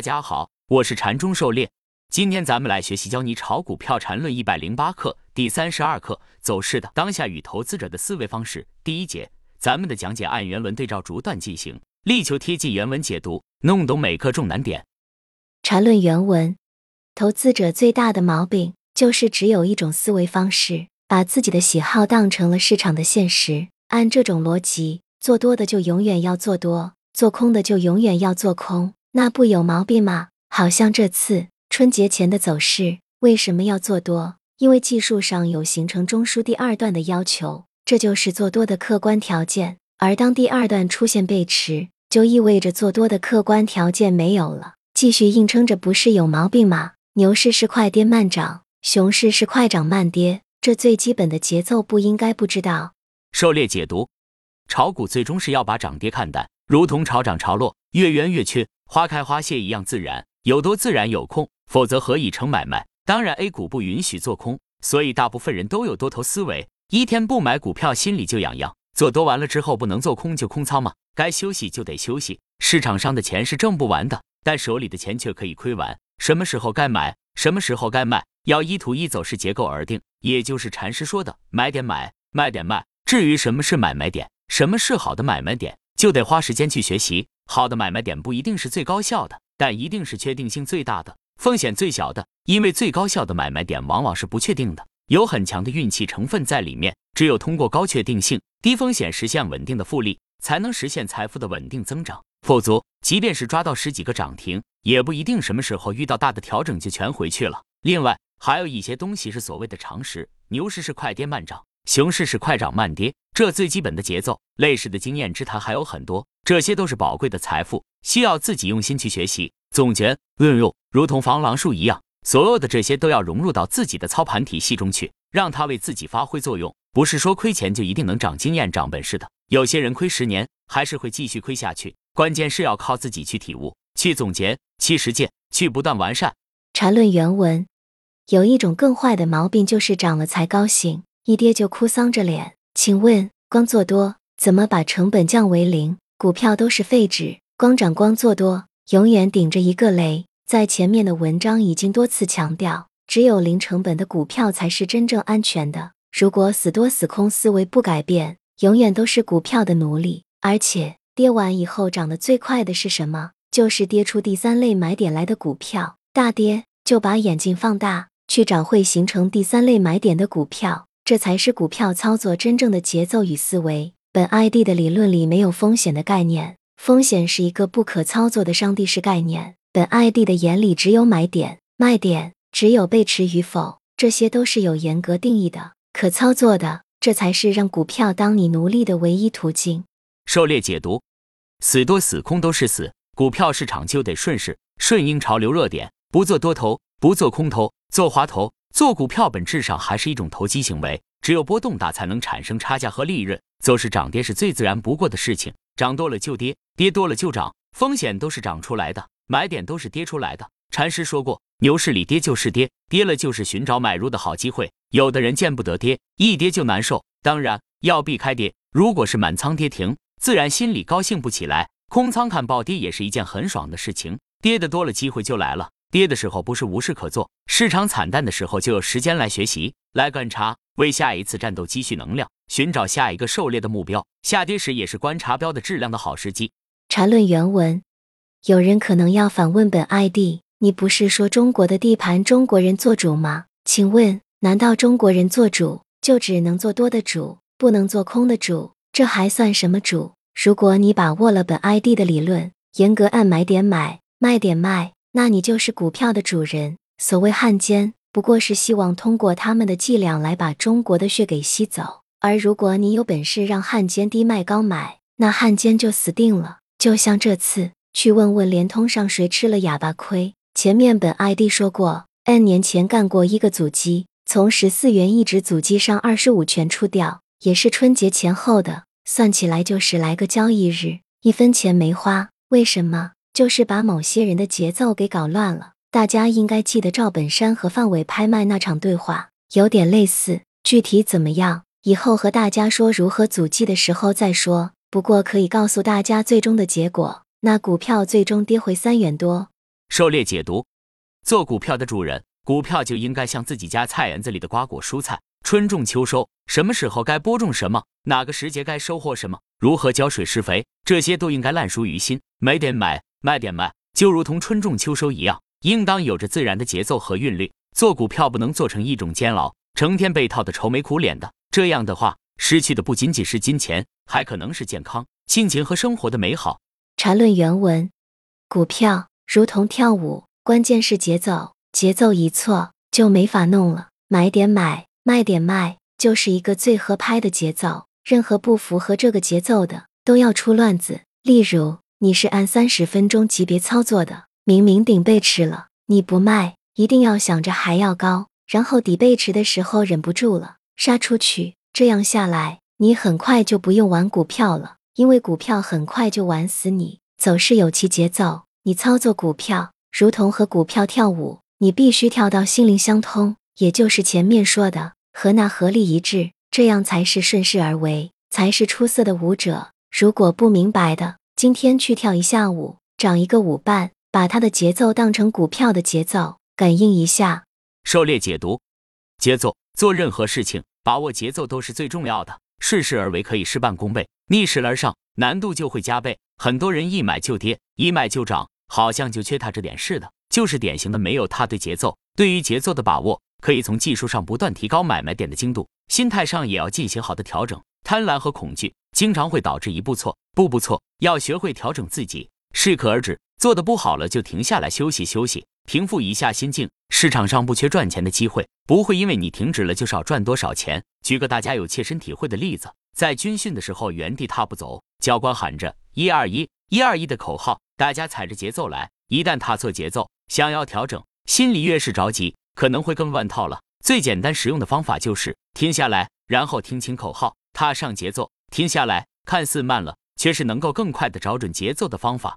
大家好，我是禅中狩猎。今天咱们来学习教你炒股票禅论一百零八课第三十二课走势的当下与投资者的思维方式。第一节，咱们的讲解按原文对照逐段进行，力求贴近原文解读，弄懂每课重难点。禅论原文：投资者最大的毛病就是只有一种思维方式，把自己的喜好当成了市场的现实。按这种逻辑，做多的就永远要做多，做空的就永远要做空。那不有毛病吗？好像这次春节前的走势，为什么要做多？因为技术上有形成中枢第二段的要求，这就是做多的客观条件。而当第二段出现背驰，就意味着做多的客观条件没有了，继续硬撑着，不是有毛病吗？牛市是快跌慢涨，熊市是快涨慢跌，这最基本的节奏不应该不知道。狩猎解读：炒股最终是要把涨跌看淡，如同潮涨潮落，月圆月缺。花开花谢一样自然，有多自然有空，否则何以成买卖？当然，A 股不允许做空，所以大部分人都有多头思维。一天不买股票，心里就痒痒。做多完了之后，不能做空就空仓吗？该休息就得休息。市场上的钱是挣不完的，但手里的钱却可以亏完。什么时候该买，什么时候该卖，要依图一走势结构而定，也就是禅师说的买点买，卖点卖。至于什么是买卖点，什么是好的买卖点，就得花时间去学习。好的买卖点不一定是最高效的，但一定是确定性最大的、风险最小的。因为最高效的买卖点往往是不确定的，有很强的运气成分在里面。只有通过高确定性、低风险实现稳定的复利，才能实现财富的稳定增长。否则，即便是抓到十几个涨停，也不一定什么时候遇到大的调整就全回去了。另外，还有一些东西是所谓的常识：牛市是快跌慢涨，熊市是快涨慢跌，这最基本的节奏。类似的经验之谈还有很多。这些都是宝贵的财富，需要自己用心去学习、总结、运用，如同防狼术一样。所有的这些都要融入到自己的操盘体系中去，让它为自己发挥作用。不是说亏钱就一定能长经验、长本事的。有些人亏十年还是会继续亏下去。关键是要靠自己去体悟、去总结、去实践、去不断完善。禅论原文有一种更坏的毛病，就是涨了才高兴，一跌就哭丧着脸。请问，光做多怎么把成本降为零？股票都是废纸，光涨光做多，永远顶着一个雷。在前面的文章已经多次强调，只有零成本的股票才是真正安全的。如果死多死空思维不改变，永远都是股票的奴隶。而且跌完以后涨得最快的是什么？就是跌出第三类买点来的股票。大跌就把眼睛放大，去找会形成第三类买点的股票，这才是股票操作真正的节奏与思维。本 ID 的理论里没有风险的概念，风险是一个不可操作的上帝式概念。本 ID 的眼里只有买点、卖点，只有背驰与否，这些都是有严格定义的、可操作的，这才是让股票当你奴隶的唯一途径。狩猎解读：死多死空都是死，股票市场就得顺势顺应潮流热点，不做多头，不做空头，做滑头。做股票本质上还是一种投机行为，只有波动大才能产生差价和利润。走势涨跌是最自然不过的事情，涨多了就跌，跌多了就涨，风险都是涨出来的，买点都是跌出来的。禅师说过，牛市里跌就是跌，跌了就是寻找买入的好机会。有的人见不得跌，一跌就难受，当然要避开跌。如果是满仓跌停，自然心里高兴不起来。空仓看暴跌也是一件很爽的事情，跌的多了，机会就来了。跌的时候不是无事可做，市场惨淡的时候就有时间来学习、来观察，为下一次战斗积蓄能量，寻找下一个狩猎的目标。下跌时也是观察标的质量的好时机。缠论原文，有人可能要反问本 ID：你不是说中国的地盘中国人做主吗？请问，难道中国人做主就只能做多的主，不能做空的主？这还算什么主？如果你把握了本 ID 的理论，严格按买点买，卖点卖。那你就是股票的主人。所谓汉奸，不过是希望通过他们的伎俩来把中国的血给吸走。而如果你有本事让汉奸低卖高买，那汉奸就死定了。就像这次，去问问联通上谁吃了哑巴亏。前面本 ID 说过，N 年前干过一个阻击，从十四元一直阻击上二十五全出掉，也是春节前后的，算起来就十来个交易日，一分钱没花。为什么？就是把某些人的节奏给搞乱了。大家应该记得赵本山和范伟拍卖那场对话，有点类似。具体怎么样，以后和大家说如何阻击的时候再说。不过可以告诉大家最终的结果，那股票最终跌回三元多。狩猎解读：做股票的主人，股票就应该像自己家菜园子里的瓜果蔬菜，春种秋收，什么时候该播种什么，哪个时节该收获什么，如何浇水施肥，这些都应该烂熟于心。买点买，卖点卖，就如同春种秋收一样，应当有着自然的节奏和韵律。做股票不能做成一种煎熬，成天被套的愁眉苦脸的，这样的话，失去的不仅仅是金钱，还可能是健康、亲情和生活的美好。禅论原文：股票如同跳舞，关键是节奏，节奏一错就没法弄了。买点买，卖点卖，就是一个最合拍的节奏。任何不符合这个节奏的，都要出乱子。例如，你是按三十分钟级别操作的，明明顶背驰了，你不卖。一定要想着还要高，然后底背驰的时候忍不住了，杀出去。这样下来，你很快就不用玩股票了，因为股票很快就玩死你。走势有其节奏，你操作股票如同和股票跳舞，你必须跳到心灵相通，也就是前面说的和那合力一致，这样才是顺势而为，才是出色的舞者。如果不明白的，今天去跳一下舞，找一个舞伴，把他的节奏当成股票的节奏。感应一下，狩猎解读，节奏做任何事情，把握节奏都是最重要的。顺势而为可以事半功倍，逆势而上难度就会加倍。很多人一买就跌，一卖就涨，好像就缺他这点似的，就是典型的没有踏对节奏。对于节奏的把握，可以从技术上不断提高买卖点的精度，心态上也要进行好的调整。贪婪和恐惧经常会导致一步错，步步错，要学会调整自己，适可而止。做的不好了就停下来休息休息。平复一下心境，市场上不缺赚钱的机会，不会因为你停止了就少赚多少钱。举个大家有切身体会的例子，在军训的时候原地踏步走，教官喊着一二一，一二一的口号，大家踩着节奏来。一旦踏错节奏，想要调整，心里越是着急，可能会更乱套了。最简单实用的方法就是停下来，然后听清口号，踏上节奏。停下来，看似慢了，却是能够更快的找准节奏的方法。